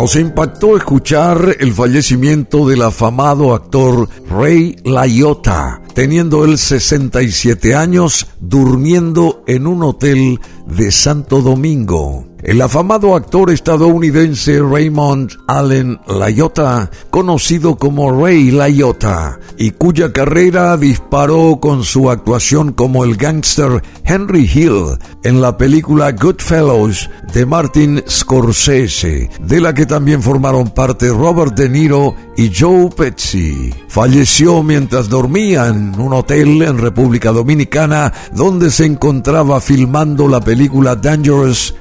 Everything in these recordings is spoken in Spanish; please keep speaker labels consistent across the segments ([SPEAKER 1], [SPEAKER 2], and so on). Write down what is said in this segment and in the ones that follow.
[SPEAKER 1] Nos impactó escuchar el fallecimiento del afamado actor Ray Liotta, teniendo él 67 años, durmiendo en un hotel de Santo Domingo. El afamado actor estadounidense Raymond Allen Liotta, conocido como Ray Liotta, y cuya carrera disparó con su actuación como el gángster Henry Hill en la película Goodfellows de Martin Scorsese, de la que también formaron parte Robert De Niro y Joe Pesci. Falleció mientras dormía en un hotel en República Dominicana donde se encontraba filmando la película Dangerous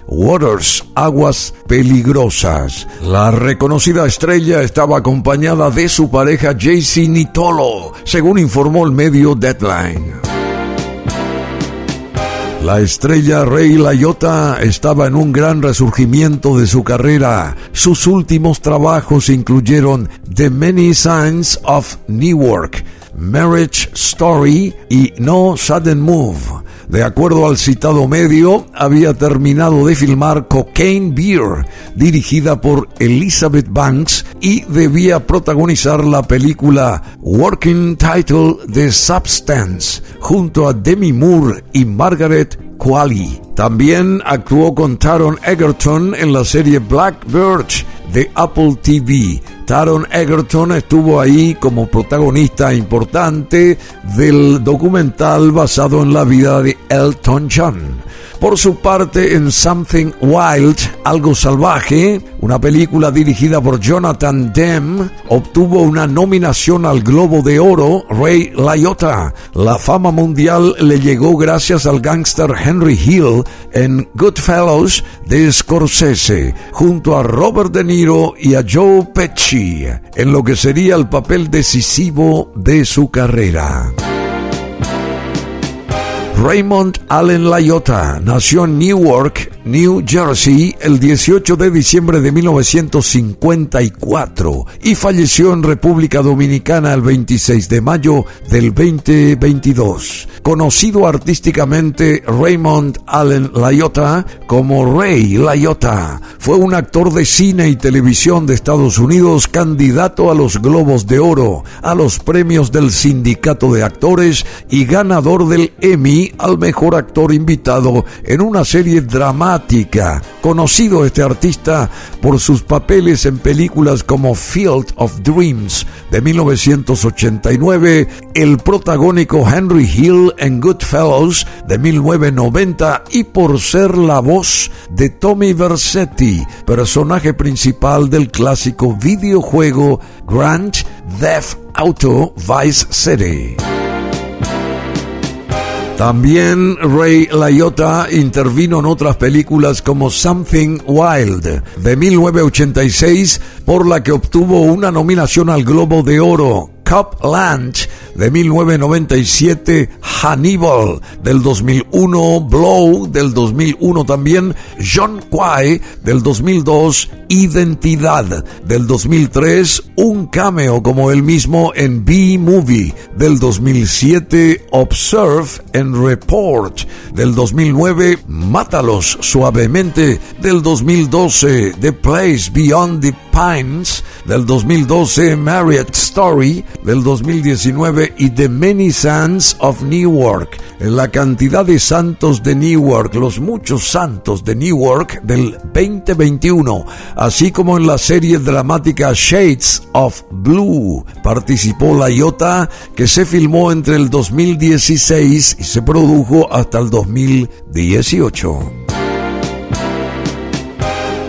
[SPEAKER 1] Aguas Peligrosas. La reconocida estrella estaba acompañada de su pareja JC Nitolo, según informó el medio Deadline. La estrella Rey Layota estaba en un gran resurgimiento de su carrera. Sus últimos trabajos incluyeron The Many Signs of Newark, Marriage Story y No Sudden Move. De acuerdo al citado medio, había terminado de filmar Cocaine Beer, dirigida por Elizabeth Banks, y debía protagonizar la película Working Title The Substance, junto a Demi Moore y Margaret Qualley. También actuó con Taron Egerton en la serie Black Birch de Apple TV. Taron Egerton estuvo ahí como protagonista importante del documental basado en la vida de Elton John. Por su parte, en Something Wild, Algo Salvaje, una película dirigida por Jonathan Demme, obtuvo una nominación al Globo de Oro, Ray Liotta. La fama mundial le llegó gracias al gángster Henry Hill en Goodfellows de Scorsese, junto a Robert De Niro y a Joe Pesci, en lo que sería el papel decisivo de su carrera. Raymond Allen Liotta nació en Newark, New Jersey, el 18 de diciembre de 1954 y falleció en República Dominicana el 26 de mayo del 2022. Conocido artísticamente Raymond Allen Liotta como Ray Liotta, fue un actor de cine y televisión de Estados Unidos candidato a los Globos de Oro, a los premios del Sindicato de Actores y ganador del Emmy al mejor actor invitado en una serie dramática. Conocido este artista por sus papeles en películas como Field of Dreams de 1989, el protagónico Henry Hill en Goodfellows de 1990 y por ser la voz de Tommy Versetti, personaje principal del clásico videojuego Grand Theft Auto Vice City. También Ray Liotta intervino en otras películas como Something Wild de 1986, por la que obtuvo una nominación al Globo de Oro. Copland de 1997, Hannibal del 2001, Blow del 2001 también, John Quay del 2002, Identidad del 2003, un cameo como él mismo en B-Movie del 2007, Observe en Report del 2009, Mátalos suavemente del 2012, The Place Beyond the Pines del 2012, Marriott Story del 2019 y The Many Sands of Newark. La cantidad de santos de Newark, los muchos santos de Newark del 2021, así como en la serie dramática Shades of Blue. Participó la Iota que se filmó entre el 2016 y se produjo hasta el 2018.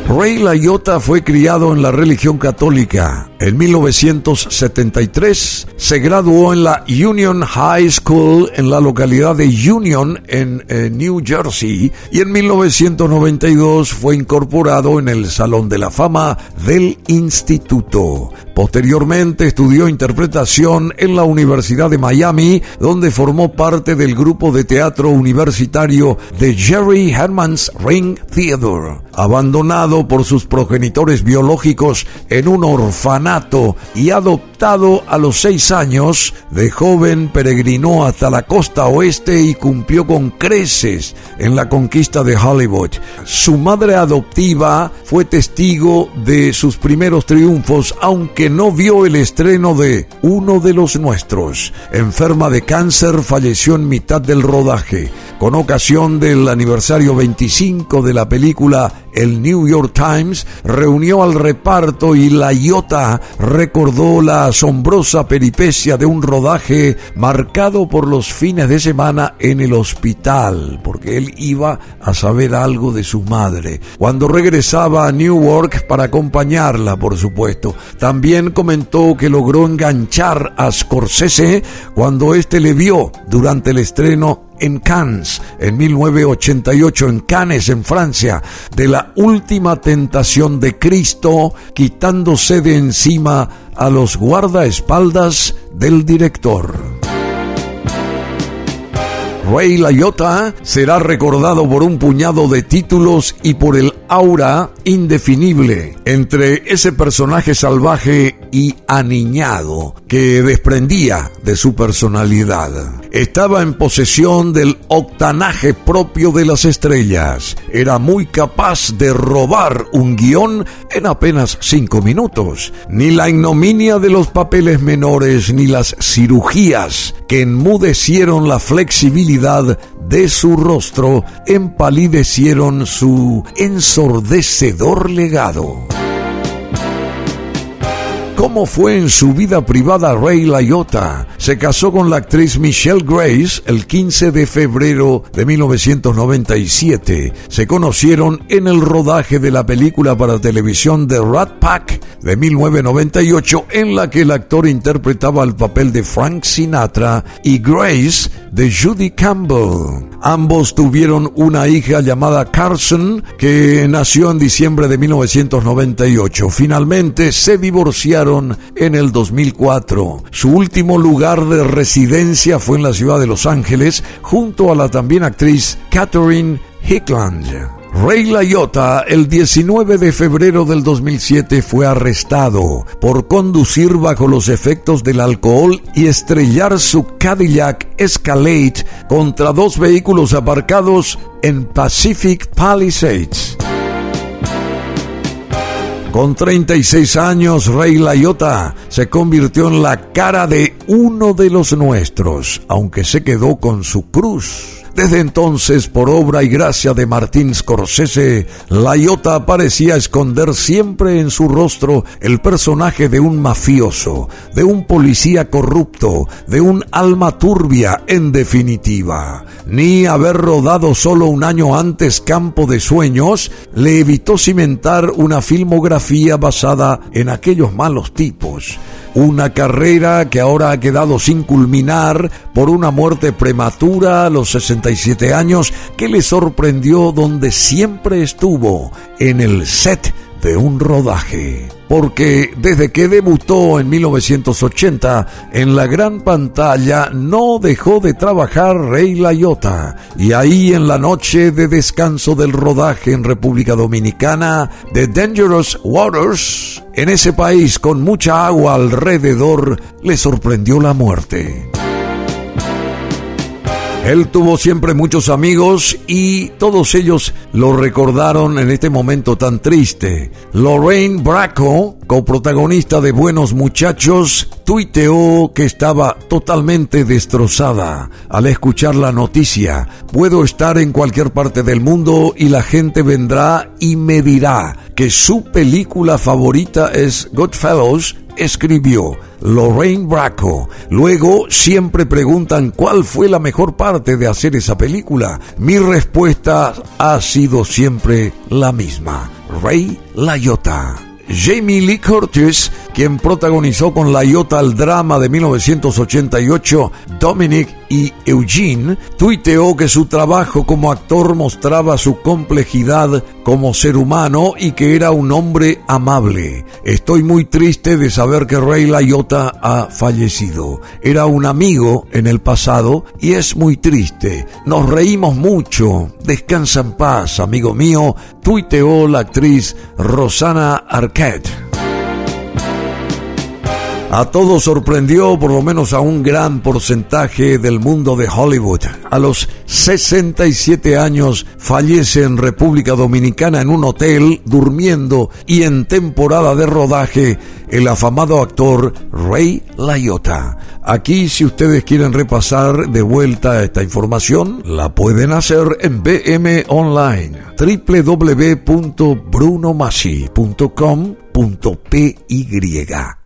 [SPEAKER 1] Ray Liotta fue criado en la religión católica. En 1973 se graduó en la Union High School en la localidad de Union en eh, New Jersey y en 1992 fue incorporado en el Salón de la Fama del Instituto. Posteriormente estudió interpretación en la Universidad de Miami, donde formó parte del grupo de teatro universitario de Jerry Herman's Ring Theater. Abandonado por sus progenitores biológicos en un orfanato y adoptado a los seis años, de joven peregrinó hasta la costa oeste y cumplió con creces en la conquista de Hollywood. Su madre adoptiva fue testigo de sus primeros triunfos, aunque no vio el estreno de Uno de los Nuestros. Enferma de cáncer, falleció en mitad del rodaje. Con ocasión del aniversario 25 de la película, el New York Times reunió al reparto y la Iota recordó la asombrosa peripecia de un rodaje marcado por los fines de semana en el hospital, porque él iba a saber algo de su madre. Cuando regresaba a Newark para acompañarla, por supuesto, también comentó que logró enganchar a Scorsese cuando éste le vio durante el estreno en Cannes en 1988 en Cannes en Francia de la última tentación de Cristo quitándose de encima a los guardaespaldas del director. Ray Liotta será recordado por un puñado de títulos y por el aura indefinible entre ese personaje salvaje y aniñado que desprendía de su personalidad. Estaba en posesión del octanaje propio de las estrellas. Era muy capaz de robar un guion en apenas cinco minutos. Ni la ignominia de los papeles menores ni las cirugías que enmudecieron la flexibilidad de su rostro empalidecieron su ensordecedor legado. ¿Cómo fue en su vida privada Ray Liotta? Se casó con la actriz Michelle Grace el 15 de febrero de 1997. Se conocieron en el rodaje de la película para televisión The Rat Pack de 1998 en la que el actor interpretaba el papel de Frank Sinatra y Grace de Judy Campbell. Ambos tuvieron una hija llamada Carson que nació en diciembre de 1998. Finalmente se divorciaron en el 2004. Su último lugar de residencia fue en la ciudad de Los Ángeles junto a la también actriz Catherine Hickland. Ray Liotta el 19 de febrero del 2007 fue arrestado por conducir bajo los efectos del alcohol y estrellar su Cadillac Escalade contra dos vehículos aparcados en Pacific Palisades. Con 36 años, Ray Liotta se convirtió en la cara de uno de los nuestros, aunque se quedó con su cruz. Desde entonces, por obra y gracia de Martín Scorsese, la Iota parecía esconder siempre en su rostro el personaje de un mafioso, de un policía corrupto, de un alma turbia en definitiva. Ni haber rodado solo un año antes Campo de Sueños le evitó cimentar una filmografía basada en aquellos malos tipos una carrera que ahora ha quedado sin culminar por una muerte prematura a los 67 años que le sorprendió donde siempre estuvo, en el set de un rodaje. Porque desde que debutó en 1980 en la gran pantalla no dejó de trabajar Rey Laiota. Y ahí en la noche de descanso del rodaje en República Dominicana de Dangerous Waters, en ese país con mucha agua alrededor, le sorprendió la muerte. Él tuvo siempre muchos amigos y todos ellos lo recordaron en este momento tan triste. Lorraine Bracco, coprotagonista de Buenos Muchachos, tuiteó que estaba totalmente destrozada al escuchar la noticia. Puedo estar en cualquier parte del mundo y la gente vendrá y me dirá que su película favorita es Goodfellows escribió Lorraine Bracco. Luego siempre preguntan cuál fue la mejor parte de hacer esa película. Mi respuesta ha sido siempre la misma. Ray Liotta. Jamie Lee Curtis quien protagonizó con la Iota el drama de 1988 Dominic y Eugene, tuiteó que su trabajo como actor mostraba su complejidad como ser humano y que era un hombre amable. Estoy muy triste de saber que Ray Liotta ha fallecido. Era un amigo en el pasado y es muy triste. Nos reímos mucho. Descansa en paz, amigo mío, tuiteó la actriz Rosana Arquette. A todos sorprendió, por lo menos a un gran porcentaje del mundo de Hollywood. A los 67 años fallece en República Dominicana en un hotel, durmiendo y en temporada de rodaje, el afamado actor Ray Liotta. Aquí, si ustedes quieren repasar de vuelta esta información, la pueden hacer en BM Online, www.brunomasi.com.py.